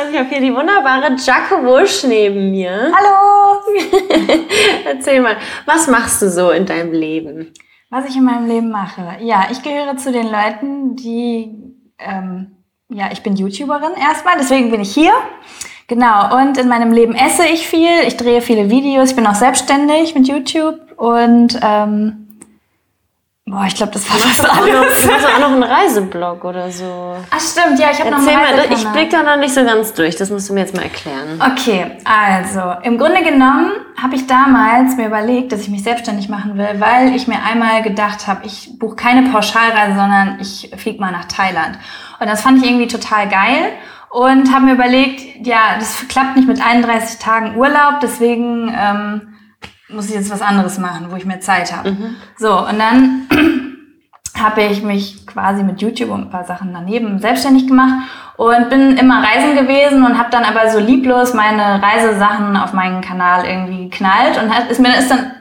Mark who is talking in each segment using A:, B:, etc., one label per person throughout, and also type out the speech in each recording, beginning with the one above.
A: Und ich habe hier die wunderbare Jaco Wusch neben mir.
B: Hallo!
A: Erzähl mal, was machst du so in deinem Leben?
B: Was ich in meinem Leben mache? Ja, ich gehöre zu den Leuten, die, ähm, ja, ich bin YouTuberin erstmal, deswegen bin ich hier. Genau, und in meinem Leben esse ich viel, ich drehe viele Videos, ich bin auch selbstständig mit YouTube und ähm, Boah, ich glaube, das war
A: Du
B: alles.
A: hast auch noch einen Reiseblog oder so.
B: Ach stimmt, ja, ich habe noch einen
A: mal, ich blick da noch nicht so ganz durch. Das musst du mir jetzt mal erklären.
B: Okay, also im Grunde genommen habe ich damals mir überlegt, dass ich mich selbstständig machen will, weil ich mir einmal gedacht habe, ich buche keine Pauschalreise, sondern ich fliege mal nach Thailand. Und das fand ich irgendwie total geil und habe mir überlegt, ja, das klappt nicht mit 31 Tagen Urlaub, deswegen ähm, muss ich jetzt was anderes machen, wo ich mehr Zeit habe. So, und dann habe ich mich quasi mit YouTube und ein paar Sachen daneben selbstständig gemacht und bin immer reisen gewesen und habe dann aber so lieblos meine Reisesachen auf meinen Kanal irgendwie geknallt und hat, ist mir ist dann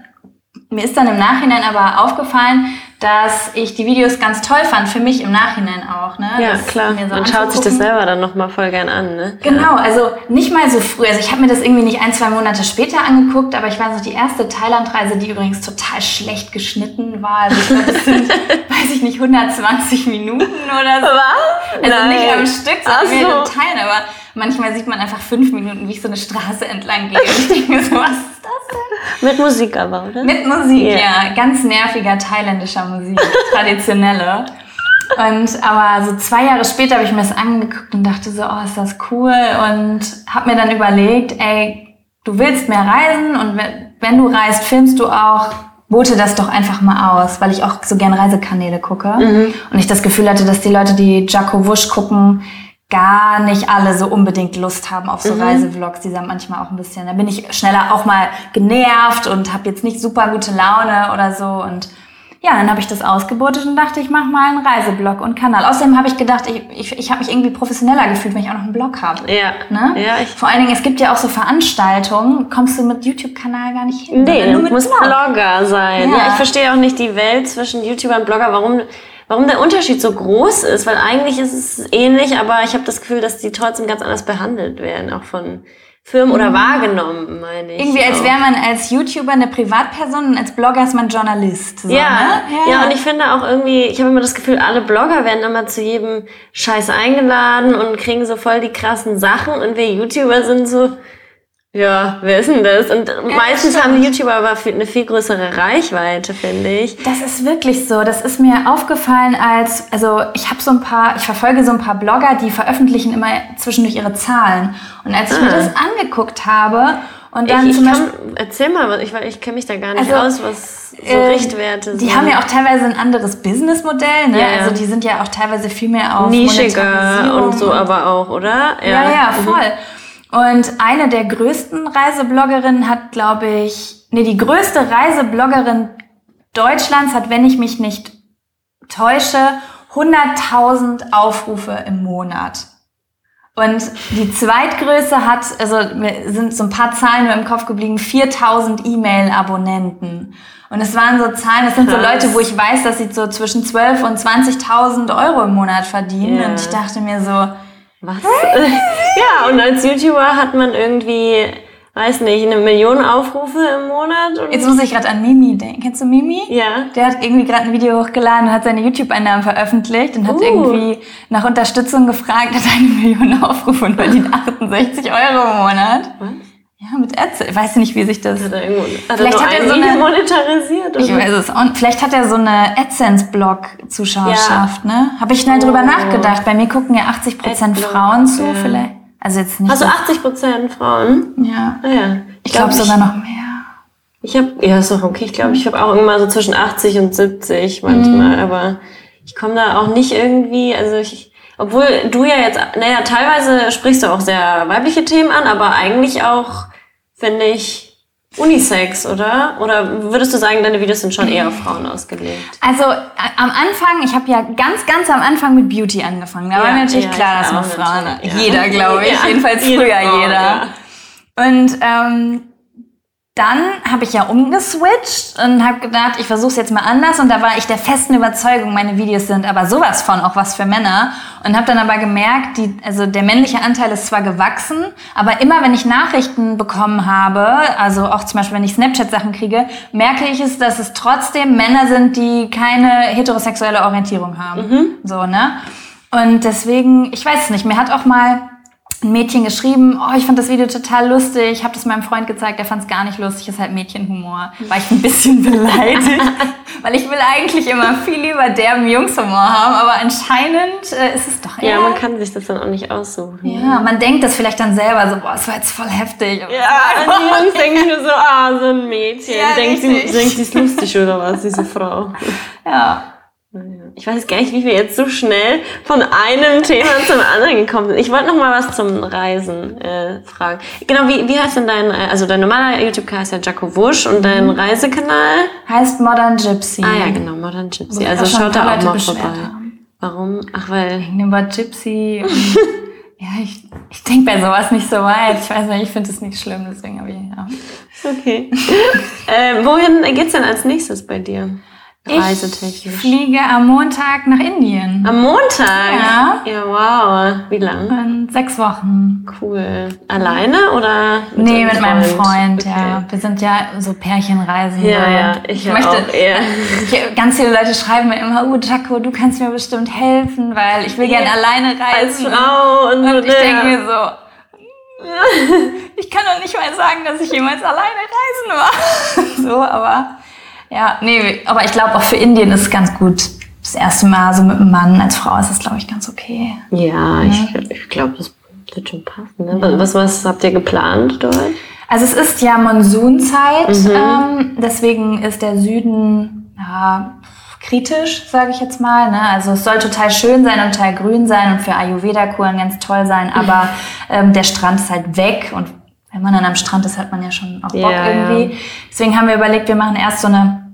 B: mir ist dann im Nachhinein aber aufgefallen, dass ich die Videos ganz toll fand, für mich im Nachhinein auch. Ne?
A: Ja,
B: Das
A: klar.
B: mir so
A: Man schaut sich das selber dann nochmal voll gern an, ne?
B: Genau, also nicht mal so früh. Also ich habe mir das irgendwie nicht ein, zwei Monate später angeguckt, aber ich weiß noch, die erste Thailandreise, die übrigens total schlecht geschnitten war. Also ich glaube, das sind, weiß ich nicht, 120 Minuten oder so.
A: Was?
B: Also nicht am Stück, sondern
A: so.
B: Teilen, aber manchmal sieht man einfach fünf Minuten, wie ich so eine Straße entlang gehe. Und ich denke mir so, was ist das denn?
A: Mit Musik aber, oder?
B: Mit Musik,
A: Ja.
B: ja. Ganz nerviger thailändischer Musik, traditionelle. Und aber so zwei Jahre später habe ich mir das angeguckt und dachte so, oh, ist das cool. Und habe mir dann überlegt, ey, du willst mehr reisen und wenn- du reist, filmst du auch, bote das doch einfach mal aus, weil ich auch so gern Reisekanäle gucke. Und ich das Gefühl hatte, dass die Leute, die Jaco Wusch gucken, gar nicht alle so unbedingt Lust haben auf so Reisevlogs. Die sind manchmal auch ein bisschen, da bin ich schneller auch mal genervt und habe jetzt nicht super gute Laune oder so. Und ja, dann habe ich das ausgebotet und dachte, ich mache mal einen Reiseblog und Kanal. Außerdem habe ich gedacht, ich, ich, ich habe mich irgendwie professioneller gefühlt, wenn ich auch noch einen Blog habe.
A: Ja.
B: Ne?
A: Ja, ich.
B: Vor allen Dingen, es gibt ja auch so Veranstaltungen, kommst du mit YouTube-Kanal gar nicht hin.
A: Nee, du
B: nur mit
A: musst
B: Blog.
A: Blogger sein.
B: Ja.
A: Ja. ich verstehe auch nicht die Welt zwischen YouTuber und Blogger, warum, warum der Unterschied so groß ist, weil eigentlich ist es ähnlich, aber ich habe das Gefühl, dass die trotzdem ganz anders behandelt werden, auch von Firmen oder wahrgenommen, meine ich.
B: Mhm. Irgendwie als
A: auch.
B: wäre man als YouTuber eine Privatperson und als Blogger ist man Journalist. So,
A: ja,
B: ne?
A: ja, und ich finde auch irgendwie, ich habe immer das Gefühl, alle Blogger werden immer zu jedem Scheiß eingeladen und kriegen so voll die krassen Sachen und wir YouTuber sind so, ja, wer ist denn das? Und meistens
B: stimmt.
A: haben die YouTuber aber eine viel größere Reichweite, finde ich.
B: Das ist wirklich so. Das ist mir aufgefallen als, also ich habe so ein paar, ich verfolge so ein paar Blogger, die veröffentlichen immer zwischendurch ihre Zahlen. Und als ich mir
A: Ah.
B: das angeguckt habe und dann
A: ich, ich
B: zum
A: kann,
B: Beispiel,
A: erzähl mal, ich, ich kenne mich da gar nicht
B: Also,
A: aus, was so
B: äh,
A: Richtwerte sind.
B: die haben ja auch teilweise ein anderes Businessmodell, ne?
A: Ja, ja.
B: Also die sind ja auch teilweise viel mehr auf
A: nischiger und so aber auch, oder?
B: Ja, ja,
A: Mhm.
B: voll. Und eine der größten Reisebloggerinnen hat, glaube ich, nee, die größte Reisebloggerin Deutschlands hat, wenn ich mich nicht täusche, 100.000 Aufrufe im Monat. Und die zweitgrößte hat, also mir sind so ein paar Zahlen nur im Kopf geblieben, 4000 E-Mail-Abonnenten. Und es waren so Zahlen, das sind so
A: Krass.
B: Leute, wo ich weiß, dass sie so zwischen 12 und 20.000 Euro im Monat verdienen.
A: Ja.
B: Und ich dachte mir so,
A: Was? ja, und als YouTuber hat man irgendwie, weiß nicht, eine Million Aufrufe im Monat.
B: Jetzt muss ich gerade an Mimi denken. Kennst du Mimi?
A: ja.
B: Der hat irgendwie gerade ein Video hochgeladen und hat seine YouTube-Einnahmen veröffentlicht und hat
A: Uh.
B: irgendwie nach Unterstützung gefragt, hat eine Million Aufrufe und verdient 68 Euro im Monat.
A: Was?
B: Ja, mit Ads. Ich weiß nicht, wie sich das...
A: Hat er irgendwo, hat
B: Vielleicht
A: er
B: hat er so eine-
A: monetarisiert?
B: Ich
A: oder?
B: weiß es nicht. Vielleicht hat er so eine AdSense-Blog-Zuschauerschaft, ne? Habe ich schnell drüber
A: Oh.
B: nachgedacht. Bei mir gucken ja 80%
A: Adblock,
B: Frauen zu,
A: ja.
B: vielleicht. Also jetzt nicht...
A: Also
B: das-
A: 80 Prozent Frauen?
B: ja.
A: Ah, ja.
B: Ich glaube
A: glaub,
B: sogar noch mehr.
A: Ich habe, ja, ist doch okay. Ich glaube, ich habe auch immer so zwischen 80 und 70
B: Mhm.
A: manchmal, aber ich komme da auch nicht irgendwie, also ich, obwohl du ja jetzt, naja, teilweise sprichst du auch sehr weibliche Themen an, aber eigentlich auch, finde ich, Unisex, oder? Oder würdest du sagen, deine Videos sind schon eher auf Frauen ausgelegt?
B: Also a- am Anfang, ich habe ja ganz, ganz am Anfang mit Beauty angefangen. Da
A: Ja,
B: war mir natürlich
A: ja,
B: klar, dass man Frauen,
A: ja.
B: jeder glaube ich, jedenfalls
A: jede
B: früher jeder. Und ähm, dann habe ich ja umgeswitcht und habe gedacht, ich versuche es jetzt mal anders. Und da war ich der festen Überzeugung, meine Videos sind aber sowas von auch was für Männer. Und habe dann aber gemerkt, die, also der männliche Anteil ist zwar gewachsen, aber immer wenn ich Nachrichten bekommen habe, also auch zum Beispiel wenn ich Snapchat-Sachen kriege, merke ich es, dass es trotzdem Männer sind, die keine heterosexuelle Orientierung haben. Mhm. So, ne? Und deswegen, ich weiß es nicht, mir hat auch mal ein Mädchen geschrieben, oh, ich fand das Video total lustig, ich habe das meinem Freund gezeigt, der fand es gar nicht lustig, ist halt Mädchenhumor. War ich ein bisschen beleidigt, weil ich will eigentlich immer viel lieber derben Jungshumor haben, aber anscheinend äh, ist es doch
A: eher... Ja, man kann sich das dann auch nicht aussuchen.
B: Ja, man denkt das vielleicht dann selber so, boah, das war jetzt voll heftig.
A: Ja, die Jungs denken nur so, ah, so ein Mädchen, ja, denkt, sie, denkt, sie ist lustig oder was, diese Frau.
B: Ja.
A: Ich weiß gar nicht, wie wir jetzt so schnell von einem Thema zum anderen gekommen sind. Ich wollte noch mal was zum Reisen äh, fragen. Genau, wie, wie heißt denn dein, äh, also dein normaler YouTube-Kanal heißt ja Jaco Wusch und dein mhm. Reisekanal?
B: Heißt Modern Gypsy.
A: Ah ja, genau, Modern Gypsy. Also schaut da auch mal vorbei. Haben. Warum? Ach, weil...
B: Wegen dem Wort Gypsy. ja, ich, ich denke bei sowas nicht so weit. Ich weiß nicht, ich finde es nicht schlimm, deswegen habe ich, ja.
A: Okay. äh, wohin geht's denn als nächstes bei dir?
B: Reisetechnisch. Ich fliege am Montag nach Indien.
A: Am Montag? Ja. Ja, wow. Wie lang?
B: In sechs Wochen.
A: Cool. Alleine oder?
B: Mit nee, mit Freund? meinem Freund, okay. ja. Wir sind ja so Pärchenreisen.
A: Ja, ja, ich, ich möchte, auch eher.
B: Ich, ganz viele Leute schreiben mir immer, oh, Jaco, du kannst mir bestimmt helfen, weil ich will ja. gerne alleine reisen.
A: Als Frau und,
B: und ich denke mir so, ich kann doch nicht mal sagen, dass ich jemals alleine reisen war. so, aber ja, nee, aber ich glaube auch für Indien ist es ganz gut. Das erste Mal so mit einem Mann als Frau ist es, glaube ich, ganz okay.
A: Ja, ja. ich, ich glaube, das wird schon passen. Ne? Ja. Was, was habt ihr geplant dort?
B: Also es ist ja Monsunzeit, mhm. ähm, deswegen ist der Süden ja, kritisch, sage ich jetzt mal. Ne? Also es soll total schön sein und total grün sein und für Ayurveda-Kuren ganz toll sein, aber ähm, der Strand ist halt weg und wenn man dann am Strand ist, hat man ja schon auch Bock ja, irgendwie. Ja. Deswegen haben wir überlegt, wir machen erst so eine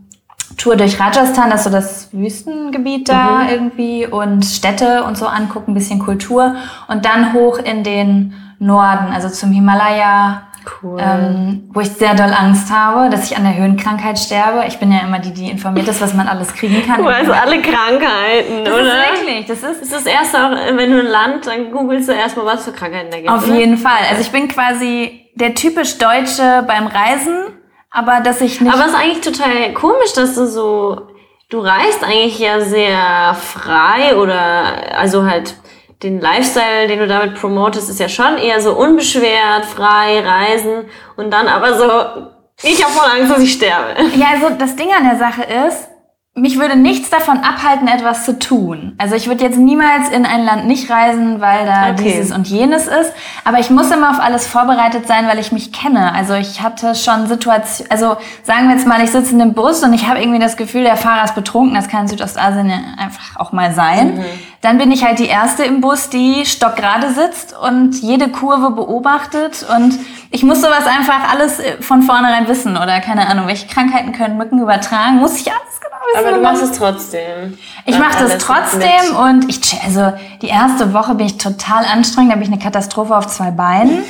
B: Tour durch Rajasthan, das ist so das Wüstengebiet da mhm. irgendwie und Städte und so angucken, ein bisschen Kultur und dann hoch in den Norden, also zum Himalaya, Cool. Ähm, wo ich sehr doll Angst habe, dass ich an der Höhenkrankheit sterbe. Ich bin ja immer die, die informiert ist, was man alles kriegen kann.
A: Du weißt alle Krankheiten,
B: das
A: oder?
B: Das ist wirklich, das ist...
A: Das ist das erste auch, wenn du ein Land, dann googelst du erstmal, was für Krankheiten da gibt.
B: Auf oder? jeden Fall. Also ich bin quasi der typisch Deutsche beim Reisen, aber dass ich nicht.
A: Aber es ist eigentlich total komisch, dass du so. Du reist eigentlich ja sehr frei oder also halt den Lifestyle, den du damit promotest, ist ja schon eher so unbeschwert, frei, reisen und dann aber so, ich habe voll Angst, dass ich sterbe.
B: Ja, also das Ding an der Sache ist, mich würde nichts davon abhalten, etwas zu tun. Also ich würde jetzt niemals in ein Land nicht reisen, weil da okay. dieses und jenes ist. Aber ich muss immer auf alles vorbereitet sein, weil ich mich kenne. Also ich hatte schon Situationen, also sagen wir jetzt mal, ich sitze in einem Bus und ich habe irgendwie das Gefühl, der Fahrer ist betrunken. Das kann in Südostasien einfach auch mal sein. Mhm. Dann bin ich halt die Erste im Bus, die stockgerade sitzt und jede Kurve beobachtet. Und ich muss sowas einfach alles von vornherein wissen. Oder keine Ahnung, welche Krankheiten können Mücken übertragen. Muss ich alles
A: aber du machst es trotzdem.
B: Ich mache das trotzdem und ich, also die erste Woche bin ich total anstrengend, da bin ich eine Katastrophe auf zwei Beinen.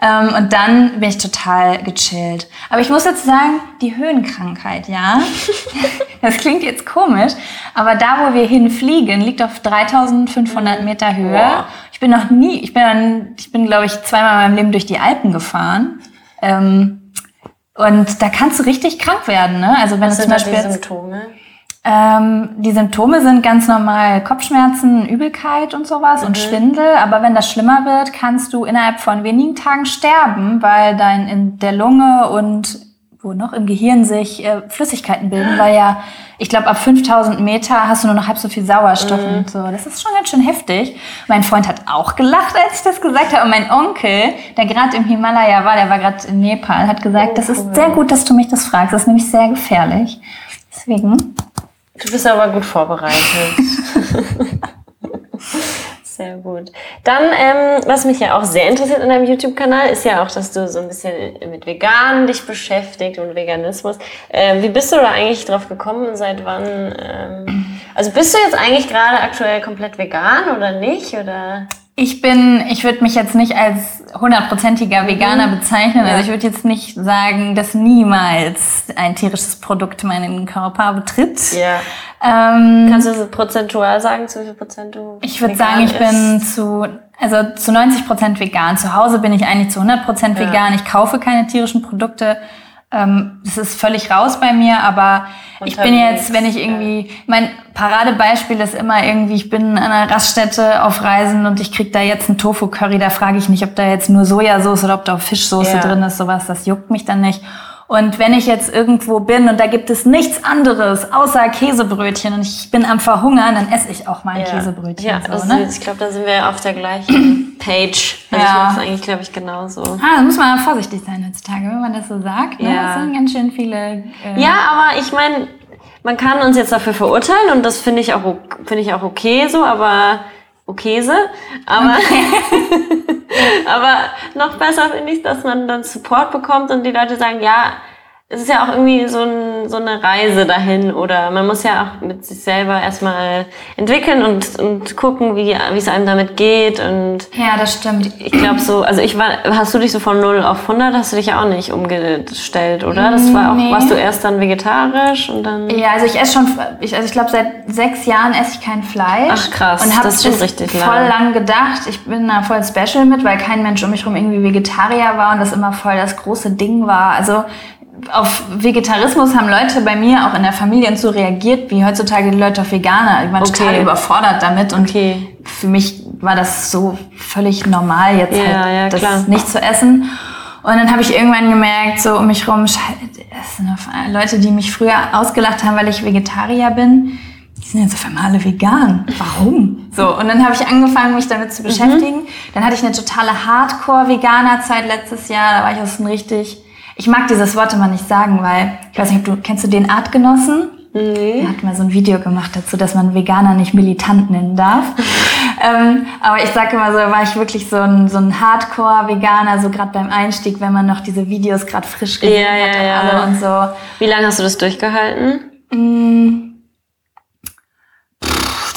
B: Ähm, und dann bin ich total gechillt. Aber ich muss jetzt sagen, die Höhenkrankheit, ja, das klingt jetzt komisch, aber da, wo wir hinfliegen, liegt auf 3500 Meter Höhe. Wow. Ich bin noch nie, ich bin, ich bin, glaube ich, zweimal in meinem Leben durch die Alpen gefahren. Ähm, und da kannst du richtig krank werden, ne? Also wenn
A: Was
B: du
A: zum Beispiel Symptome?
B: Ähm, die Symptome sind ganz normal Kopfschmerzen, Übelkeit und sowas mhm. und Schwindel. Aber wenn das schlimmer wird, kannst du innerhalb von wenigen Tagen sterben, weil dein in der Lunge und wo noch im Gehirn sich äh, Flüssigkeiten bilden, weil ja, ich glaube, ab 5000 Meter hast du nur noch halb so viel Sauerstoff mhm. und so. Das ist schon ganz schön heftig. Mein Freund hat auch gelacht, als ich das gesagt habe. Und mein Onkel, der gerade im Himalaya war, der war gerade in Nepal, hat gesagt, oh, das ist sehr gut, dass du mich das fragst. Das ist nämlich sehr gefährlich. Deswegen
A: Du bist aber gut vorbereitet. Sehr gut. Dann, ähm, was mich ja auch sehr interessiert in deinem YouTube-Kanal, ist ja auch, dass du so ein bisschen mit Vegan dich beschäftigt und Veganismus. Ähm, wie bist du da eigentlich drauf gekommen und seit wann? Ähm, also bist du jetzt eigentlich gerade aktuell komplett vegan oder nicht? Oder?
B: Ich bin, ich würde mich jetzt nicht als hundertprozentiger Veganer bezeichnen. Also ich würde jetzt nicht sagen, dass niemals ein tierisches Produkt meinen Körper betritt.
A: Ja.
B: Ähm,
A: Kannst du das prozentual sagen, zu wie viel Prozent du
B: ich würde sagen, ich bin
A: isst?
B: zu, also zu 90 Prozent vegan. Zu Hause bin ich eigentlich zu 100 Prozent
A: Ja.
B: vegan. Ich kaufe keine tierischen Produkte. Ähm, das ist völlig raus bei mir, aber ich bin
A: Unterwegs,
B: jetzt, wenn ich irgendwie, mein Paradebeispiel ist immer irgendwie, ich bin an einer Raststätte auf Reisen und ich krieg da jetzt einen Tofu-Curry, da frage ich nicht, ob da jetzt nur Sojasauce oder ob da auch Fischsoße
A: Ja.
B: drin ist, sowas, das juckt mich dann nicht. Und wenn ich jetzt irgendwo bin und da gibt es nichts anderes außer Käsebrötchen und ich bin am Verhungern, dann esse ich auch mal ein Käsebrötchen.
A: Ja,
B: so,
A: das
B: ne?
A: ist, ich glaube, da sind wir auf der gleichen Page. Also ich
B: Ja.
A: mache es eigentlich, glaube ich, genauso.
B: Ah, da muss man vorsichtig sein heutzutage, wenn man das so sagt. Ne?
A: Ja.
B: Das sind ganz schön viele. Äh,
A: Ja, aber ich meine, man kann uns jetzt dafür verurteilen und das finde ich auch finde ich auch okay so, aber okayse. Aber aber noch besser finde ich, dass man dann Support bekommt und die Leute sagen, ja, es ist ja auch irgendwie so, ein, so eine Reise dahin oder man muss ja auch mit sich selber erstmal entwickeln und, und gucken, wie, wie es einem damit geht und
B: Ja, das stimmt.
A: ich glaube so, also ich war, hast du dich so von 0 auf 100, hast du dich ja auch nicht umgestellt, oder? Das war auch,
B: Nee.
A: warst du erst dann vegetarisch und dann...
B: Ja, also ich esse schon, ich, also ich glaube seit sechs Jahren esse ich kein Fleisch.
A: Ach, krass,
B: Und habe
A: das ist schon
B: das
A: richtig
B: voll
A: lang.
B: lang gedacht. Ich bin da voll special mit, weil kein Mensch um mich herum irgendwie Vegetarier war und das immer voll das große Ding war. Also auf Vegetarismus haben Leute bei mir auch in der Familie und so reagiert, wie heutzutage die Leute auf Veganer. Ich war
A: Okay.
B: total überfordert damit und
A: Okay.
B: für mich war das so völlig normal, jetzt
A: Ja,
B: halt
A: ja,
B: das
A: klar.
B: nicht zu essen. Und dann habe ich irgendwann gemerkt, so um mich rum, Leute, die mich früher ausgelacht haben, weil ich Vegetarier bin, die sind jetzt auf einmal alle vegan. Warum? So, und dann habe ich angefangen, mich damit
A: Mhm.
B: zu beschäftigen. Dann hatte ich eine totale Hardcore-Veganer-Zeit letztes Jahr. Da war ich auch so ein richtig... Ich mag dieses Wort immer nicht sagen, weil, ich weiß nicht, ob du, kennst du den Artgenossen?
A: Nee.
B: Er hat mal so ein Video gemacht dazu, dass man Veganer nicht militant nennen darf. ähm, aber ich sage immer so, war ich wirklich so ein, so ein Hardcore-Veganer, so gerade beim Einstieg, wenn man noch diese Videos gerade frisch gesehen
A: Ja,
B: hat
A: ja,
B: und
A: ja.
B: alle und so.
A: Wie lange hast du das durchgehalten?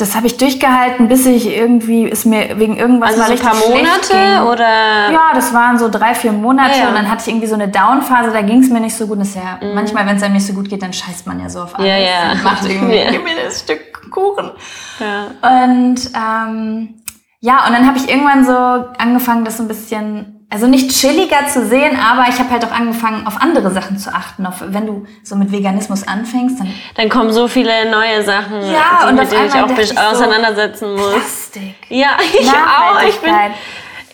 B: Das habe ich durchgehalten, bis ich irgendwie, ist mir wegen irgendwas
A: Also
B: mal
A: so ein
B: richtig
A: paar
B: schlecht ging.
A: Monate oder...
B: Ja, das waren so drei, vier Monate
A: Ah, ja.
B: und dann hatte ich irgendwie so eine Downphase, da ging es mir nicht so gut. Das ist ja, manchmal, wenn es einem nicht so gut geht, dann scheißt man ja so auf alles.
A: Mhm. Ja, ja.
B: Und Macht irgendwie,
A: Ja.
B: gib mir das Stück Kuchen.
A: Ja.
B: Und ähm, ja, und dann habe ich irgendwann so angefangen, das so ein bisschen, also nicht chilliger zu sehen, aber ich habe halt auch angefangen, auf andere Sachen zu achten. Auf, wenn du so mit Veganismus anfängst, dann
A: Dann kommen so viele neue Sachen,
B: Ja,
A: die,
B: und
A: mit denen ich auch mich
B: ich so,
A: auseinandersetzen muss.
B: Plastik.
A: Ja, ich auch. Ich bin.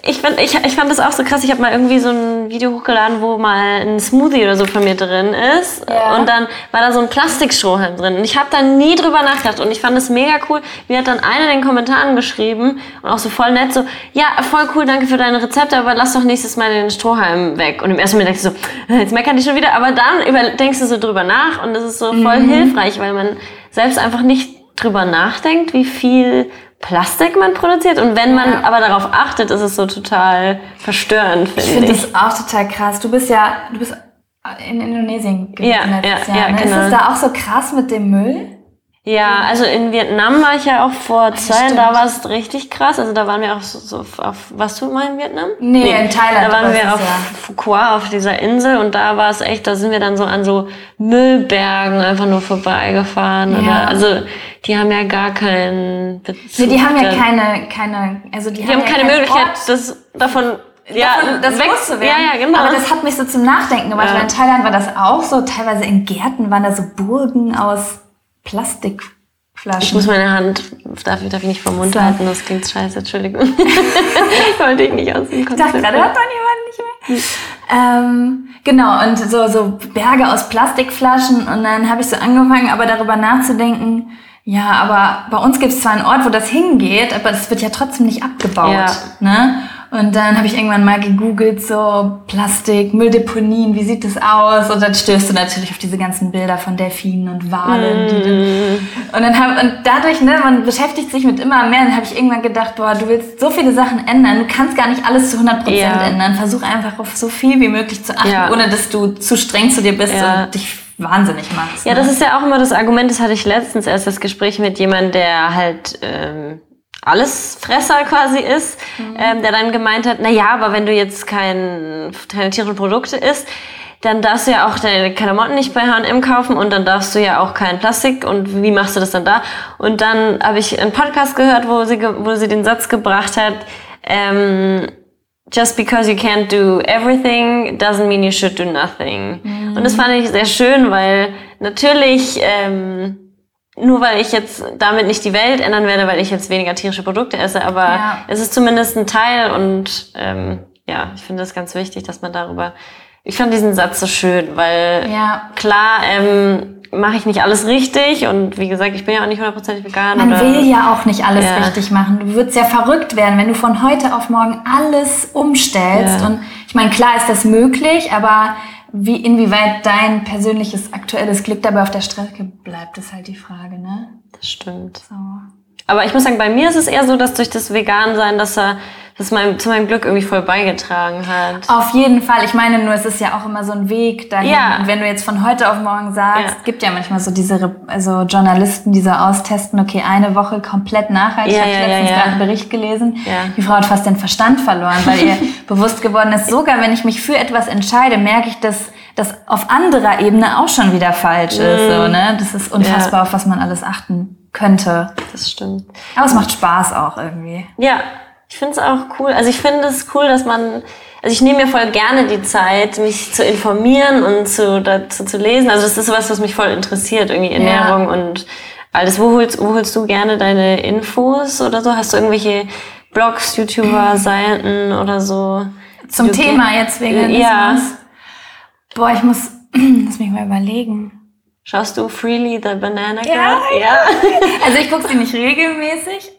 A: Ich, find, ich, ich fand das auch so krass. Ich habe mal irgendwie so ein Video hochgeladen, wo mal ein Smoothie oder so von mir drin ist.
B: Ja.
A: Und dann war da so ein Plastikstrohhalm drin. Und ich habe da nie drüber nachgedacht. Und ich fand das mega cool. Mir hat dann einer in den Kommentaren geschrieben und auch so voll nett so, ja, voll cool, danke für deine Rezepte, aber lass doch nächstes Mal den Strohhalm weg. Und im ersten Moment dachte ich so, jetzt meckern die schon wieder. Aber dann denkst du so drüber nach und das ist so voll
B: Mhm.
A: hilfreich, weil man selbst einfach nicht drüber nachdenkt, wie viel Plastik man produziert. Und wenn man
B: Ja.
A: aber darauf achtet, ist es so total verstörend,
B: Ich
A: finde
B: finde
A: ich.
B: das auch total krass. Du bist ja, du bist in Indonesien gewesen
A: Ja,
B: letztes
A: ja,
B: Jahr.
A: ja,
B: ne?
A: genau.
B: Ist es da auch so krass mit dem Müll?
A: Ja, also in Vietnam war ich ja auch vor zwei,
B: stimmt.
A: da war es richtig krass. Also da waren wir auch so, so auf, warst du mal in Vietnam?
B: Nee, in Thailand
A: Da waren
B: war
A: wir auf
B: ja.
A: Quoc, auf dieser Insel und da war es echt, da sind wir dann so an so Müllbergen einfach nur vorbeigefahren.
B: Ja.
A: Oder, also die haben ja gar keinen Bezug.
B: Nee, die haben ja keine, keine, also die,
A: Die haben
B: ja
A: keine Möglichkeit,
B: Ort,
A: das davon, ja,
B: davon, das
A: weg
B: loszuwerden.
A: Ja, ja, genau.
B: Aber das hat mich so zum Nachdenken gemacht,
A: Ja.
B: weil in Thailand war das auch so. Teilweise in Gärten waren da so Burgen aus Plastikflaschen.
A: ich muss meine Hand, darf, darf ich nicht vom Mund
B: So.
A: halten, das klingt scheiße, Entschuldigung. ich wollte dich nicht aus dem
B: Ich
A: Konzept.
B: dachte gerade, hört doch niemand nicht mehr. Ähm, genau, und so, so Berge aus Plastikflaschen. Und dann habe ich so angefangen, aber darüber nachzudenken, ja, aber bei uns gibt es zwar einen Ort, wo das hingeht, aber das wird ja trotzdem nicht abgebaut.
A: Ja.
B: Ne? Und dann habe ich irgendwann mal gegoogelt, so Plastik, Mülldeponien, wie sieht das aus? Und dann stößt du natürlich auf diese ganzen Bilder von Delfinen und Walen. Dann, und dann hab, und dadurch, ne, man beschäftigt sich mit immer mehr, dann habe ich irgendwann gedacht, boah, du willst so viele Sachen ändern, du kannst gar nicht alles zu 100%
A: Ja.
B: ändern. Versuch einfach auf so viel wie möglich zu achten,
A: Ja.
B: ohne dass du zu streng zu dir bist
A: Ja.
B: und dich wahnsinnig machst.
A: Ja,
B: ne?
A: das ist ja auch immer das Argument, das hatte ich letztens erst das Gespräch mit jemandem, der halt ähm, Allesfresser quasi ist, mhm. ähm, der dann gemeint hat, na ja, aber wenn du jetzt kein, keine tierischen Produkte isst, dann darfst du ja auch deine Klamotten nicht bei H&M kaufen und dann darfst du ja auch kein Plastik und wie machst du das dann da? Und dann habe ich einen Podcast gehört, wo sie, wo sie den Satz gebracht hat, ähm, just because you can't do everything doesn't mean you should do nothing. Mhm. Und das fand ich sehr schön, weil natürlich ähm, nur weil ich jetzt damit nicht die Welt ändern werde, weil ich jetzt weniger tierische Produkte esse, aber ja. es ist zumindest ein Teil und ähm, ja, ich finde es ganz wichtig, dass man darüber. Ich fand diesen Satz so schön, weil ja. klar ähm, mache ich nicht alles richtig und wie gesagt, ich bin ja auch nicht hundertprozentig vegan.
B: Man oder, will ja auch nicht alles ja. richtig machen. Du würdest ja verrückt werden, wenn du von heute auf morgen alles umstellst. Und ich meine, klar ist das möglich, aber wie, inwieweit dein persönliches aktuelles Glück dabei auf der Strecke bleibt, ist halt die Frage, ne?
A: Das stimmt. So. Aber ich muss sagen, bei mir ist es eher so, dass durch das Vegan-Sein, dass er das mein, zu meinem Glück irgendwie voll beigetragen hat.
B: Auf jeden Fall. Ich meine nur, es ist ja auch immer so ein Weg dahin. Ja. Und wenn du jetzt von heute auf morgen sagst, ja. gibt ja manchmal so diese also Journalisten, die so austesten, okay, eine Woche komplett nachhaltig. Ja, ich habe ja, letztens gerade einen Bericht gelesen. Ja. Die Frau hat fast den Verstand verloren, weil ihr bewusst geworden ist, sogar wenn ich mich für etwas entscheide, merke ich, dass das auf anderer Ebene auch schon wieder falsch mm. ist. So, mhm. ne? Das ist unfassbar, auf was man alles achten könnte.
A: Das stimmt.
B: Aber es macht Spaß auch irgendwie.
A: Ja, ich finde es auch cool. Also ich finde es cool, dass man, also ich nehme mir voll gerne die Zeit, mich zu informieren und zu, dazu zu lesen. Also das ist was, was mich voll interessiert, irgendwie Ernährung ja. und alles. Wo holst, wo holst du gerne deine Infos oder so? Hast du irgendwelche Blogs, YouTuber, Seiten oder so?
B: Zum Thema jetzt wegen
A: Ja.
B: Boah, ich muss, lass mich mal überlegen.
A: Schaust du Freely the Banana
B: Girl? Ja, ja. Also ich gucke sie nicht regelmäßig,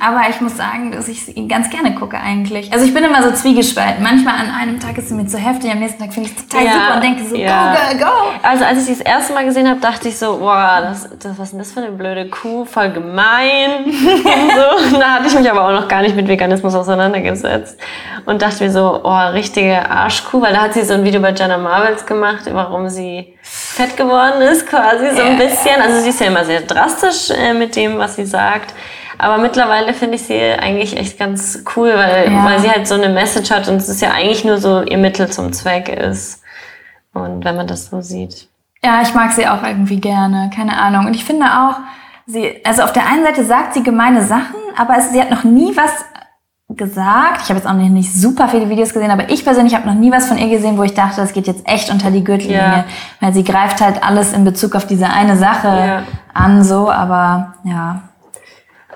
B: aber ich muss sagen, dass ich sie ganz gerne gucke eigentlich. Also ich bin immer so zwiegespalten. Manchmal an einem Tag ist sie mir zu heftig, am nächsten Tag finde ich es total ja, super und denke so, ja. go, girl, go.
A: Also als ich sie das erste Mal gesehen habe, dachte ich so, boah, das, das, was ist denn das für eine blöde Kuh, voll gemein. und so. Da hatte ich mich aber auch noch gar nicht mit Veganismus auseinandergesetzt. Und dachte mir so, oh, richtige Arschkuh, weil da hat sie so ein Video bei Jenna Marvels gemacht, warum sie fett geworden ist quasi, so ein bisschen. Also sie ist ja immer sehr drastisch äh, mit dem, was sie sagt. Aber mittlerweile finde ich sie eigentlich echt ganz cool, weil, ja. weil sie halt so eine Message hat und es ist ja eigentlich nur so ihr Mittel zum Zweck ist. Und wenn man das so sieht.
B: Ja, ich mag sie auch irgendwie gerne, keine Ahnung. Und ich finde auch, sie, also auf der einen Seite sagt sie gemeine Sachen, aber es, sie hat noch nie was gesagt. Ich habe jetzt auch nicht, nicht super viele Videos gesehen, aber ich persönlich habe noch nie was von ihr gesehen, wo ich dachte, das geht jetzt echt unter die Gürtellinie, ja. weil sie greift halt alles in Bezug auf diese eine Sache ja. an, so. Aber ja,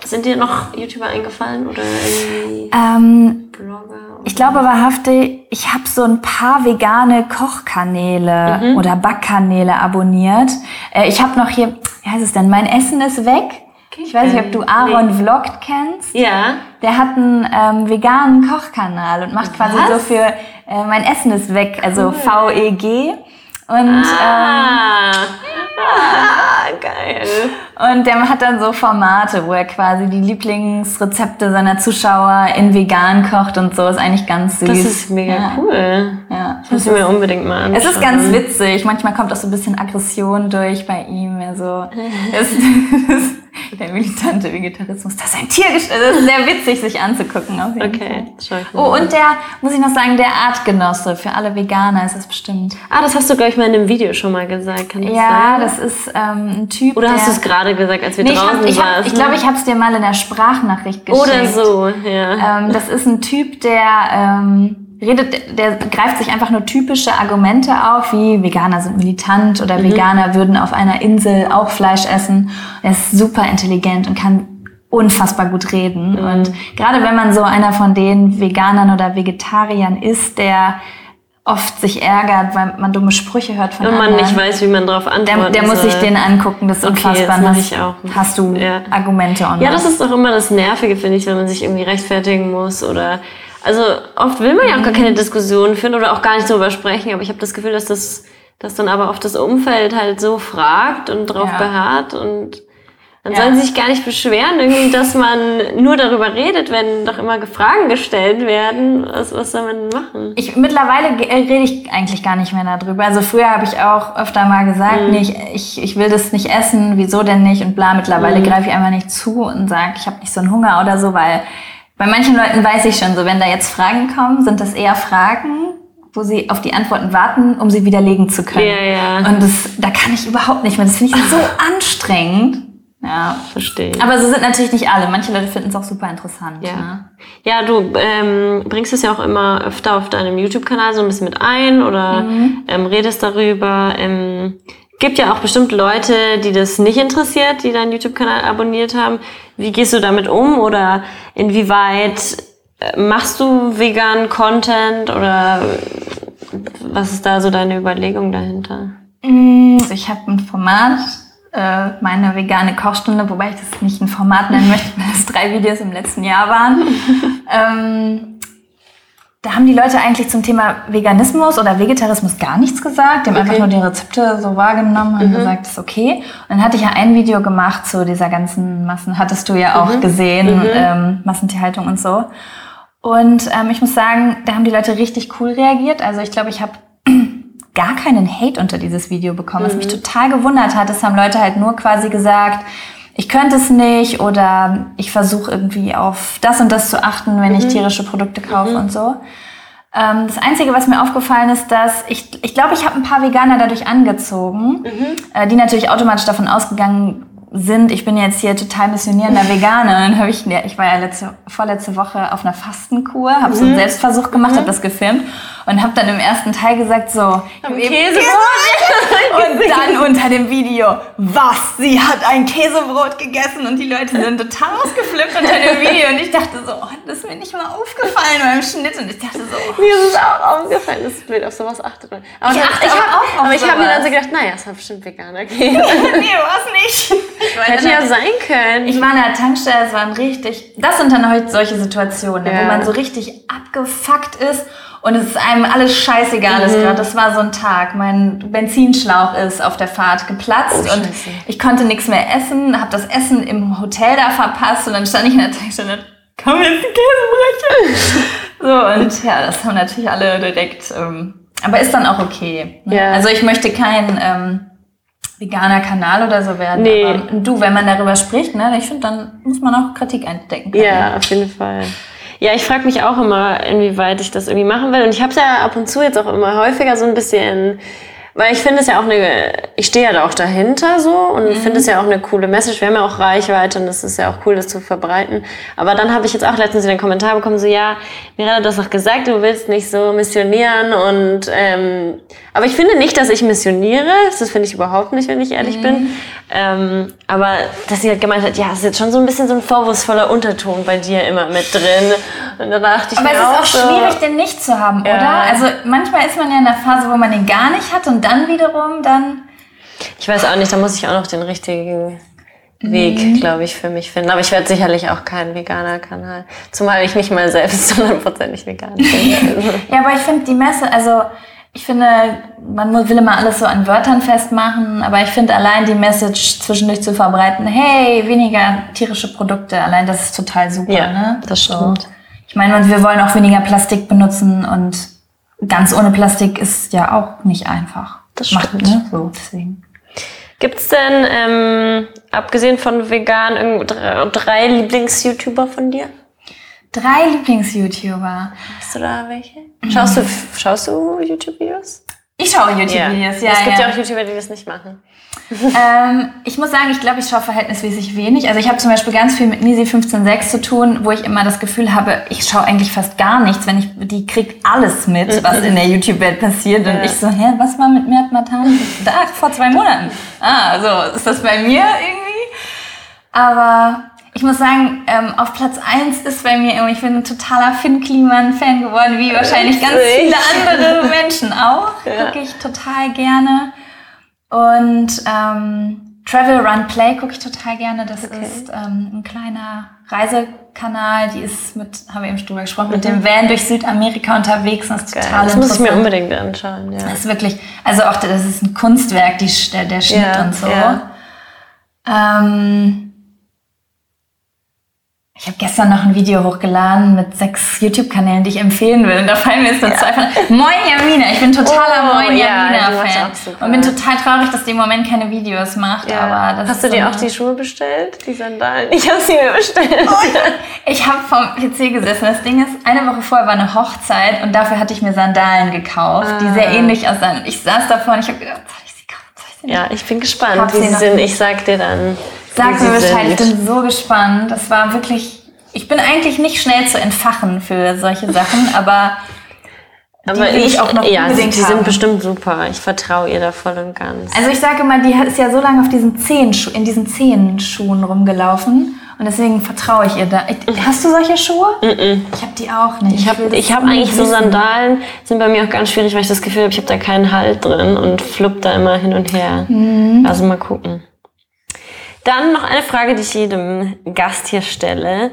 A: sind dir noch YouTuber eingefallen oder irgendwie
B: ähm, Blogger? Ich glaube wahrhaftig, ich habe so ein paar vegane Kochkanäle mhm. oder Backkanäle abonniert. Äh, ich habe noch hier, wie heißt es denn? Mein Essen ist weg. Ich weiß nicht, ob du Aaron nee. Vlogged kennst.
A: Ja.
B: Der hat einen ähm, veganen Kochkanal und macht quasi Was? so für äh, Mein Essen ist weg, also cool. VEG. Und
A: ah. ähm, ah, geil.
B: Und der hat dann so Formate, wo er quasi die Lieblingsrezepte seiner Zuschauer in vegan kocht und so. Ist eigentlich ganz süß.
A: Das ist mega ja. cool. Ja. Das muss ich mir unbedingt mal anschauen.
B: Es ist ganz witzig. Manchmal kommt auch so ein bisschen Aggression durch bei ihm. Also, es, der militante Vegetarismus, das ist ein Tier, das ist sehr witzig, sich anzugucken. Auf jeden okay, Fall. Oh, und der, muss ich noch sagen, der Artgenosse, für alle Veganer ist das bestimmt.
A: Ah, das hast du, glaube ich, mal in einem Video schon mal gesagt, kann das
B: Ja, sein? das ist ähm, ein Typ,
A: Oder hast du es gerade gesagt, als wir nee, draußen
B: ich
A: hab,
B: Ich glaube, ich habe es dir mal in der Sprachnachricht geschickt.
A: Oder so, ja.
B: Ähm, das ist ein Typ, der... Ähm, redet, der greift sich einfach nur typische Argumente auf, wie Veganer sind militant oder mhm. Veganer würden auf einer Insel auch Fleisch essen. Er ist super intelligent und kann unfassbar gut reden. Mhm. Und gerade wenn man so einer von den Veganern oder Vegetariern ist, der oft sich ärgert, weil man dumme Sprüche hört von
A: Und man
B: anderen.
A: nicht weiß, wie man darauf antwortet.
B: Der, der muss sich den angucken, das ist okay, unfassbar.
A: Das hast, ich auch.
B: hast du ja. Argumente
A: online? Ja, das ist doch immer das Nervige, finde ich, wenn man sich irgendwie rechtfertigen muss oder also oft will man ja auch gar keine Diskussion führen oder auch gar nicht darüber sprechen, aber ich habe das Gefühl, dass das dass dann aber oft das Umfeld halt so fragt und drauf ja. beharrt und Dann
B: Ja.
A: sollen sie sich gar nicht beschweren, irgendwie, dass man nur darüber redet, wenn doch immer Fragen gestellt werden. Was, was soll man denn machen?
B: Ich, mittlerweile äh, rede ich eigentlich gar nicht mehr darüber. Also früher habe ich auch öfter mal gesagt,
A: Mhm.
B: nee, ich, ich, ich will das nicht essen, wieso denn nicht und bla. Mittlerweile
A: Mhm.
B: greife ich einfach nicht zu und sage, ich habe nicht so einen Hunger oder so, weil bei manchen Leuten weiß ich schon so, wenn da jetzt Fragen kommen, sind das eher Fragen, wo sie auf die Antworten warten, um sie widerlegen zu können.
A: Ja, ja.
B: Und das, da kann ich überhaupt nicht mehr. Das finde ich so anstrengend. Ja.
A: Verstehe.
B: Aber so sind natürlich nicht alle. Manche Leute finden es auch super interessant.
A: Ja.
B: Ne?
A: Ja, du ähm, bringst es ja auch immer öfter auf deinem YouTube-Kanal so ein bisschen mit ein oder ähm, redest darüber. Ähm, gibt ja auch bestimmt Leute, die das nicht interessiert, die deinen YouTube-Kanal abonniert haben. Wie gehst du damit um oder inwieweit äh, machst du veganen Content oder was ist da so deine Überlegung dahinter?
B: Also ich habe ein Format, äh, meine vegane Kochstunde, wobei ich das nicht ein Format nennen möchte, weil es drei Videos im letzten Jahr waren. ähm, da haben die Leute eigentlich zum Thema Veganismus oder Vegetarismus gar nichts gesagt. Die haben einfach nur die Rezepte so wahrgenommen und gesagt, das ist okay. Und dann hatte ich ja ein Video gemacht zu dieser ganzen Massen, hattest du ja auch gesehen, ähm, Massentierhaltung und so. Und ähm, ich muss sagen, da haben die Leute richtig cool reagiert. Also ich glaube, ich habe gar keinen Hate unter dieses Video bekommen, was mich total gewundert hat. Es haben Leute halt nur quasi gesagt, ich könnte es nicht oder ich versuche irgendwie auf das und das zu achten, wenn ich tierische Produkte kaufe und so. Ähm, das Einzige, was mir aufgefallen ist, dass ich, ich glaube, ich habe ein paar Veganer dadurch angezogen, äh, die natürlich automatisch davon ausgegangen sind, ich bin jetzt hier total missionierender Veganer. Dann habe ich, ich war ja letzte, vorletzte Woche auf einer Fastenkur, habe so einen Selbstversuch gemacht, habe das gefilmt und habe dann im ersten Teil gesagt so, und dann unter dem Video, was? Sie hat ein Käsebrot gegessen und die Leute sind total ausgeflippt unter dem Video und ich dachte so, oh, das ist mir nicht mal aufgefallen beim Schnitt und ich dachte so,
A: Mir ist es auch aufgefallen, dass du auf sowas achtet. man. Aber
B: Ich achte
A: ich hab,
B: auch auf
A: aber ich habe mir dann so gedacht, naja, es hat bestimmt veganer gehen.
B: nee, was nicht. Ich war
A: Hätte ja sein können.
B: Ich war an der Tankstelle, es waren richtig, das sind dann heute solche Situationen,
A: Ja.
B: wo man so richtig abgefuckt ist und es ist einem alles scheißegal ist gerade. Das war so ein Tag. Mein Benzinschlauch ist auf der Fahrt geplatzt und
A: Scheiße.
B: ich konnte nichts mehr essen, habe das Essen im Hotel da verpasst und dann stand ich in der Tankstelle und komm jetzt ein Käsebrötchen. so und ja, das haben natürlich alle direkt, ähm, aber ist dann auch okay. Ne?
A: Ja.
B: Also ich möchte kein ähm, veganer Kanal oder so werden.
A: Nee.
B: Aber du, wenn man darüber spricht, ne, ich finde, dann muss man auch Kritik einstecken können.
A: Ja, auf jeden Fall. Ja, ich frage mich auch immer, inwieweit ich das irgendwie machen will. Und ich habe es ja ab und zu jetzt auch immer häufiger so ein bisschen, weil ich finde es ja auch eine, ich stehe ja da auch dahinter so und finde es ja auch eine coole Message. Wir haben ja auch Reichweite und es ist ja auch cool, das zu verbreiten. Aber dann habe ich jetzt auch letztens den Kommentar bekommen, so ja, Miranda hat das doch gesagt, du willst nicht so missionieren und ähm, aber ich finde nicht, dass ich missioniere. Das finde ich überhaupt nicht, wenn ich ehrlich bin. Ähm, aber dass sie halt gemeint hat, ja, es ist jetzt schon so ein bisschen so ein vorwurfsvoller Unterton bei dir immer mit drin. Und da dachte ich
B: Aber
A: mir
B: es ist auch
A: so,
B: schwierig, den nicht zu haben,
A: Ja.
B: oder? Also manchmal ist man ja in der Phase, wo man den gar nicht hat und dann wiederum dann.
A: Ich weiß auch nicht, da muss ich auch noch den richtigen Weg,
B: Mhm.
A: glaube ich, für mich finden. Aber ich werde sicherlich auch kein veganer Kanal. Zumal ich nicht mal selbst hundertprozentig vegan bin. Also,
B: Ja, aber ich finde die Messe, also ich finde, man will immer alles so an Wörtern festmachen, aber ich finde allein die Message zwischendurch zu verbreiten, hey, weniger tierische Produkte, allein das ist total super,
A: Ja,
B: ne?
A: das
B: So.
A: stimmt.
B: Ich meine, und wir wollen auch weniger Plastik benutzen und ganz ohne Plastik ist ja auch nicht einfach.
A: Das
B: Macht,
A: stimmt.
B: ne? So, deswegen.
A: Gibt's denn, ähm, abgesehen von vegan, drei, Lieblings-YouTuber von dir?
B: Drei Lieblings-YouTuber.
A: Hast du da welche? Schaust du, schaust du YouTube-Videos?
B: Ich schaue YouTube-Videos, ja.
A: Es gibt
B: ja.
A: ja auch YouTuber, die das nicht machen.
B: Ähm, ich muss sagen, ich glaube, ich schaue verhältnismäßig wenig. Also ich habe zum Beispiel ganz viel mit Nisi 15.6 zu tun, wo ich immer das Gefühl habe, ich schaue eigentlich fast gar nichts, wenn ich, die kriegt alles mit, was in der YouTube-Welt passiert. Und
A: Ja.
B: ich so, hä, was war mit Mert Matan? Da, vor zwei Monaten. Ah, so, ist das bei mir irgendwie? Aber ich muss sagen, ähm, auf Platz eins ist bei mir, irgendwie- ich bin ein totaler Finn Kliman-Fan geworden, wie wahrscheinlich ganz viele andere Menschen auch.
A: Ja.
B: Gucke ich total gerne. Und ähm, Travel Run Play gucke ich total gerne. Das ist ähm, ein kleiner Reisekanal. Die ist mit, haben wir eben schon drüber gesprochen, mit dem Van durch Südamerika unterwegs. Und das ist
A: Geil.
B: total
A: Das muss ich mir unbedingt anschauen, ja.
B: Das ist wirklich, also auch das ist ein Kunstwerk, die, der, der Schnitt
A: Ja,
B: und so.
A: ja.
B: Ähm, Ich habe gestern noch ein Video hochgeladen mit sechs YouTube-Kanälen, die ich empfehlen will. Und da fallen mir jetzt nur zwei von. Moin Jamina, ich bin totaler
A: Oh,
B: Moin
A: ja,
B: Jamina-Fan.
A: super.
B: und bin total traurig, dass die im Moment keine Videos macht. Aber das
A: Hast du
B: so
A: dir auch die Schuhe bestellt? Die Sandalen? Ich habe sie mir bestellt.
B: Ich habe vom PC gesessen. Das Ding ist, eine Woche vorher war eine Hochzeit und dafür hatte ich mir Sandalen gekauft, die sehr
A: Ah.
B: ähnlich aussahen. Ich saß davor und ich habe gedacht, soll ich sie kaufen? Soll ich sie nicht
A: Ja, ich bin gespannt, wie
B: sie
A: sind. Ich sag dir dann.
B: Sag mir Bescheid, ich bin so gespannt. Das war wirklich. Ich bin eigentlich nicht schnell zu entfachen für solche Sachen, aber
A: Aber
B: die will
A: ich,
B: ich auch noch
A: ja,
B: unbedingt
A: die
B: haben.
A: sind bestimmt super. Ich vertraue ihr da voll und ganz.
B: Also ich sage immer, die ist ja so lange auf diesen Zehenschu in diesen Zehenschuhen rumgelaufen und deswegen vertraue ich ihr da. Ich, hast du solche Schuhe? Ich habe die auch nicht.
A: Ich habe ich hab eigentlich so. Sandalen, sind bei mir auch ganz schwierig, weil ich das Gefühl habe, ich habe da keinen Halt drin und flupp da immer hin und her.
B: Mhm.
A: Also mal gucken. Dann noch eine Frage, die ich jedem Gast hier stelle.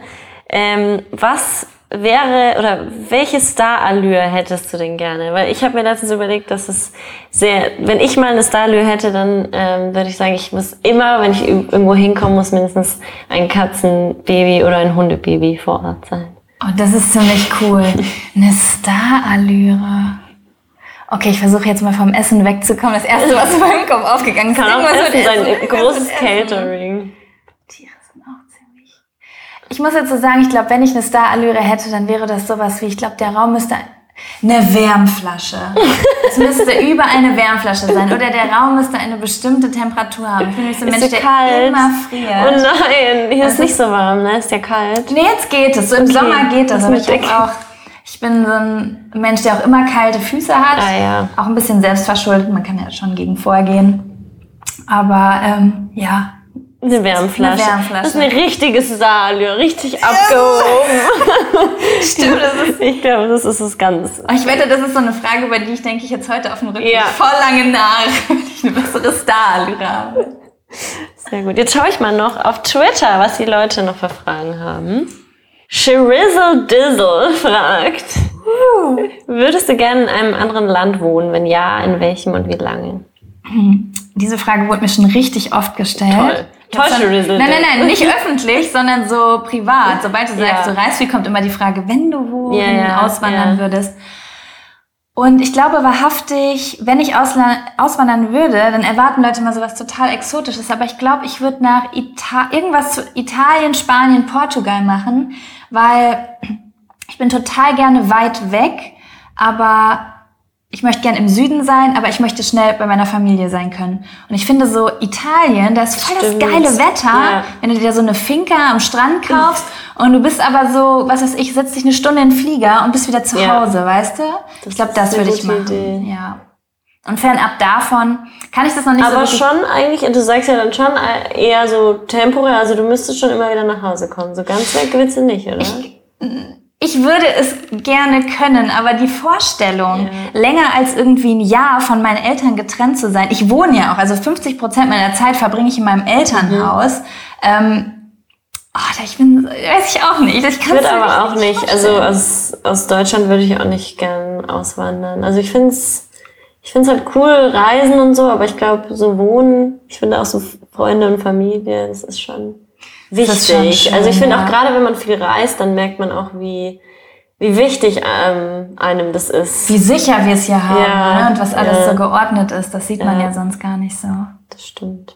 A: Ähm, was wäre oder welche Starallure hättest du denn gerne? Weil ich habe mir letztens überlegt, dass es sehr, wenn ich mal eine Starallure hätte, dann ähm, würde ich sagen, ich muss immer, wenn ich ir- irgendwo hinkomme, muss mindestens ein Katzenbaby oder ein Hundebaby vor Ort sein.
B: Oh, das ist ziemlich cool. Eine Starallüre. Okay, ich versuche jetzt mal vom Essen wegzukommen. Das erste, was in meinem Kopf aufgegangen ist,
A: Kann auch Essen sein,
B: Essen,
A: ein großes. Catering.
B: Tiere sind auch ziemlich. Ich muss jetzt so sagen, ich glaube, wenn ich eine Starallüre hätte, dann wäre das sowas wie, ich glaube, der Raum müsste eine Wärmflasche. Es müsste überall eine Wärmflasche sein. Oder der Raum müsste eine bestimmte Temperatur haben. Ich bin nämlich so ein
A: Ist
B: Mensch, der
A: kalt?
B: immer
A: Oh
B: friert.
A: nein, hier ist
B: Also-
A: nicht so warm, ne? Ist ja kalt.
B: Nee, jetzt geht es. So im Sommer geht das. Aber ich hab
A: Decke.
B: auch, ich bin so ein Mensch, der auch immer kalte Füße hat.
A: Ah ja.
B: Auch ein bisschen selbstverschuldet. Man kann ja schon gegen vorgehen. Aber ähm, ja,
A: Eine Wärmflasche.
B: Eine Wärmflasche.
A: Das ist eine richtige Salio, richtig abgehoben. Stimmt, das ist, ich glaube, das ist es ganz.
B: Aber Ich wette, das ist so eine Frage, über die ich denke ich jetzt heute auf dem Rücken
A: Ja.
B: voll lange nach, wenn ich eine bessere Starallüre habe.
A: Sehr gut. Jetzt schaue ich mal noch auf Twitter, was die Leute noch für Fragen haben. Shirizzle Dizzle fragt, würdest du gerne in einem anderen Land wohnen? Wenn ja, in welchem und wie lange?
B: Diese Frage wurde mir schon richtig oft gestellt.
A: Toll.
B: Schon-
A: Shirizzle
B: Nein, nein, nein, nicht öffentlich, sondern so privat. Sobald du sagst,
A: Ja.
B: du reist, wie kommt immer die Frage, wenn du wohin
A: Ja, ja,
B: auswandern würdest. Und ich glaube wahrhaftig, wenn ich auswandern würde, dann erwarten Leute mal sowas total Exotisches. Aber ich glaube, ich würde nach Ita irgendwas zu Italien, Spanien, Portugal machen, weil ich bin total gerne weit weg, aber ich möchte gern im Süden sein, aber ich möchte schnell bei meiner Familie sein können. Und ich finde so Italien, da ist voll
A: Stimmt.
B: das geile Wetter,
A: Ja.
B: wenn du dir so eine Finca am Strand kaufst und du bist aber so, was weiß ich, setzt dich eine Stunde in den Flieger und bist wieder zu
A: Ja.
B: Hause, weißt du? ich glaube, das würde ich machen.
A: Idee.
B: Ja. Und fernab davon kann ich das noch nicht so
A: Aber schon eigentlich, du sagst ja dann schon eher so temporär, also du müsstest schon immer wieder nach Hause kommen. So ganz weg willst du nicht, oder?
B: Ich würde es gerne können, aber die Vorstellung, länger als irgendwie ein Jahr von meinen Eltern getrennt zu sein. Ich wohne ja auch, also 50 Prozent meiner Zeit verbringe ich in meinem Elternhaus. Ähm, oh, ich bin, weiß ich auch nicht. Ich
A: Ich würde aber auch nicht, also aus, aus Deutschland würde ich auch nicht gern auswandern. Also ich finde es ich find's halt cool, reisen und so, aber ich glaube, so wohnen, ich finde auch so Freunde und Familie, das ist schon wichtig.
B: schön,
A: also ich finde
B: ja.
A: auch gerade, wenn man viel reist, dann merkt man auch, wie, wie wichtig ähm, einem das ist.
B: Wie sicher wir es hier haben
A: Ja,
B: ne? und was alles
A: ja.
B: so geordnet ist, das sieht man
A: Ja.
B: ja sonst gar nicht so.
A: Das stimmt.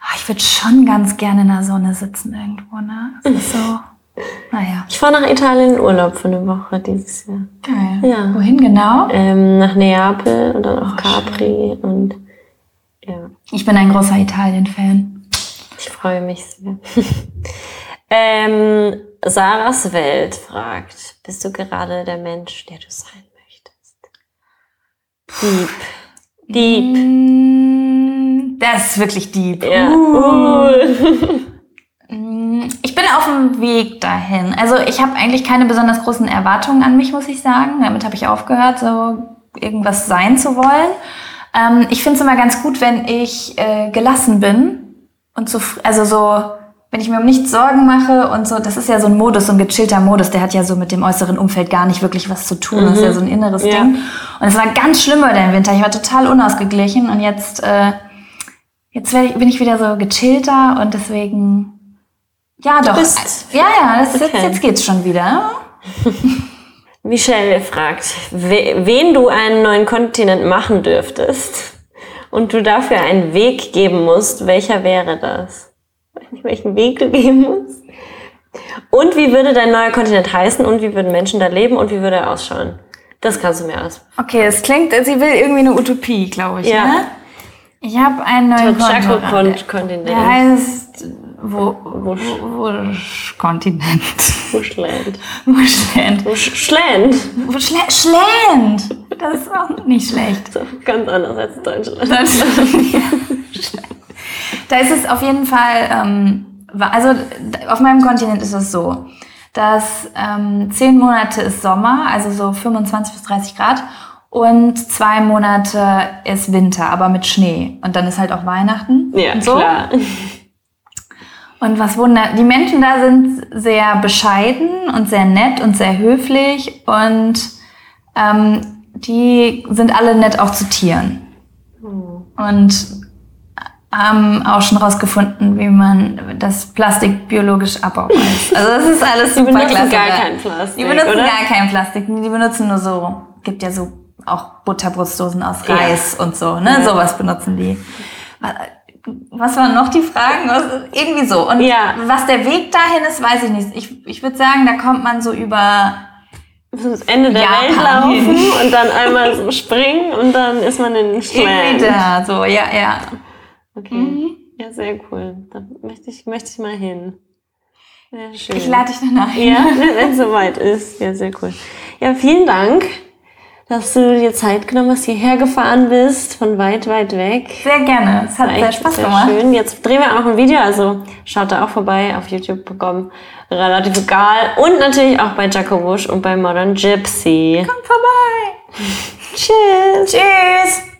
B: Ah, Ich würde schon ganz gerne in der Sonne sitzen irgendwo, ne? Das ist so, naja,
A: Ich fahre nach Italien in Urlaub für eine Woche dieses Jahr.
B: geil.
A: Ja.
B: Wohin genau?
A: Ähm, nach Neapel und dann
B: Oh,
A: auf Capri und ja.
B: Ich bin ein großer Italien-Fan.
A: Ich freue mich sehr. ähm, Sarahs Welt fragt, bist du gerade der Mensch, der du sein möchtest? Deep. Deep.
B: Mm, Das ist wirklich deep.
A: Ja.
B: Uh.
A: Uh.
B: Mm, Ich bin auf dem Weg dahin. Also ich habe eigentlich keine besonders großen Erwartungen an mich, muss ich sagen. Damit habe ich aufgehört, so irgendwas sein zu wollen. Ähm, ich finde es immer ganz gut, wenn ich äh, gelassen bin und so, also so, wenn ich mir um nichts Sorgen mache und so, das ist ja so ein Modus, so ein gechillter Modus, der hat ja so mit dem äußeren Umfeld gar nicht wirklich was zu tun. Das ist ja so ein inneres
A: Ja.
B: Ding. Und es war ganz schlimm bei dem Winter. Ich war total unausgeglichen und jetzt, äh, jetzt ich, bin ich wieder so gechillter und deswegen Ja, doch. ja, ja, das ist jetzt,
A: Okay.
B: jetzt geht's schon wieder.
A: Michelle fragt, we wen du einen neuen Kontinent machen dürftest und du dafür einen Weg geben musst, welcher wäre das? Weiß nicht, welchen Weg du geben musst. Und wie würde dein neuer Kontinent heißen und wie würden Menschen da leben und wie würde er ausschauen? Das kannst du mir aus.
B: Okay, es klingt, sie will irgendwie eine Utopie, glaube ich.
A: Ja.
B: Ne? Ich habe einen neuen Kontinent.
A: Chaco-Kontinent.
B: Der heißt wo, wo, Wusch Kontinent.
A: Bushland.
B: Wuschland.
A: Bushland.
B: Wuschle Schland. Das ist auch nicht schlecht.
A: Das ist ganz anders als Deutschland.
B: Da ist es auf jeden Fall, ähm, also auf meinem Kontinent ist es so, dass ähm, zehn Monate ist Sommer, also so 25 bis 30 Grad, und zwei Monate ist Winter, aber mit Schnee. Und dann ist halt auch Weihnachten.
A: Ja,
B: und so.
A: klar.
B: Und was wunder, die Menschen da sind sehr bescheiden und sehr nett und sehr höflich und ähm, die sind alle nett auch zu Tieren. Und haben auch schon rausgefunden, wie man das Plastik biologisch abbaut. Also das ist alles
A: Die
B: super
A: benutzen
B: klasse.
A: gar
B: da.
A: kein Plastik,
B: Die benutzen
A: oder?
B: gar kein Plastik. Die benutzen nur so, gibt ja so auch Butterbrustdosen aus
A: Ja.
B: Reis und so, ne?
A: Ja.
B: Sowas benutzen die. Was waren noch die Fragen? Irgendwie so. Und
A: Ja.
B: was der Weg dahin ist, weiß ich nicht. Ich, ich würde sagen, da kommt man so über
A: Das Ende der
B: Japan.
A: Welt laufen und dann einmal so springen und dann ist man in
B: irgendwie
A: Schland.
B: da, so, ja, ja.
A: Okay.
B: Mhm.
A: Ja, sehr cool. Da möchte ich, möchte ich mal hin. Sehr schön.
B: Ich lade dich danach hin.
A: Ja, wenn es soweit ist. Ja, sehr cool. Ja, vielen Dank, dass du dir Zeit genommen hast, hierher gefahren bist, von weit, weit weg.
B: Sehr gerne. Es hat sehr Spaß gemacht.
A: Schön. Jetzt drehen wir auch noch ein Video, also schaut da auch vorbei auf YouTube bekommen. Relativ egal. Und natürlich auch bei Jaco Wusch und bei Modern Gypsy.
B: Kommt vorbei.
A: Tschüss.
B: Tschüss.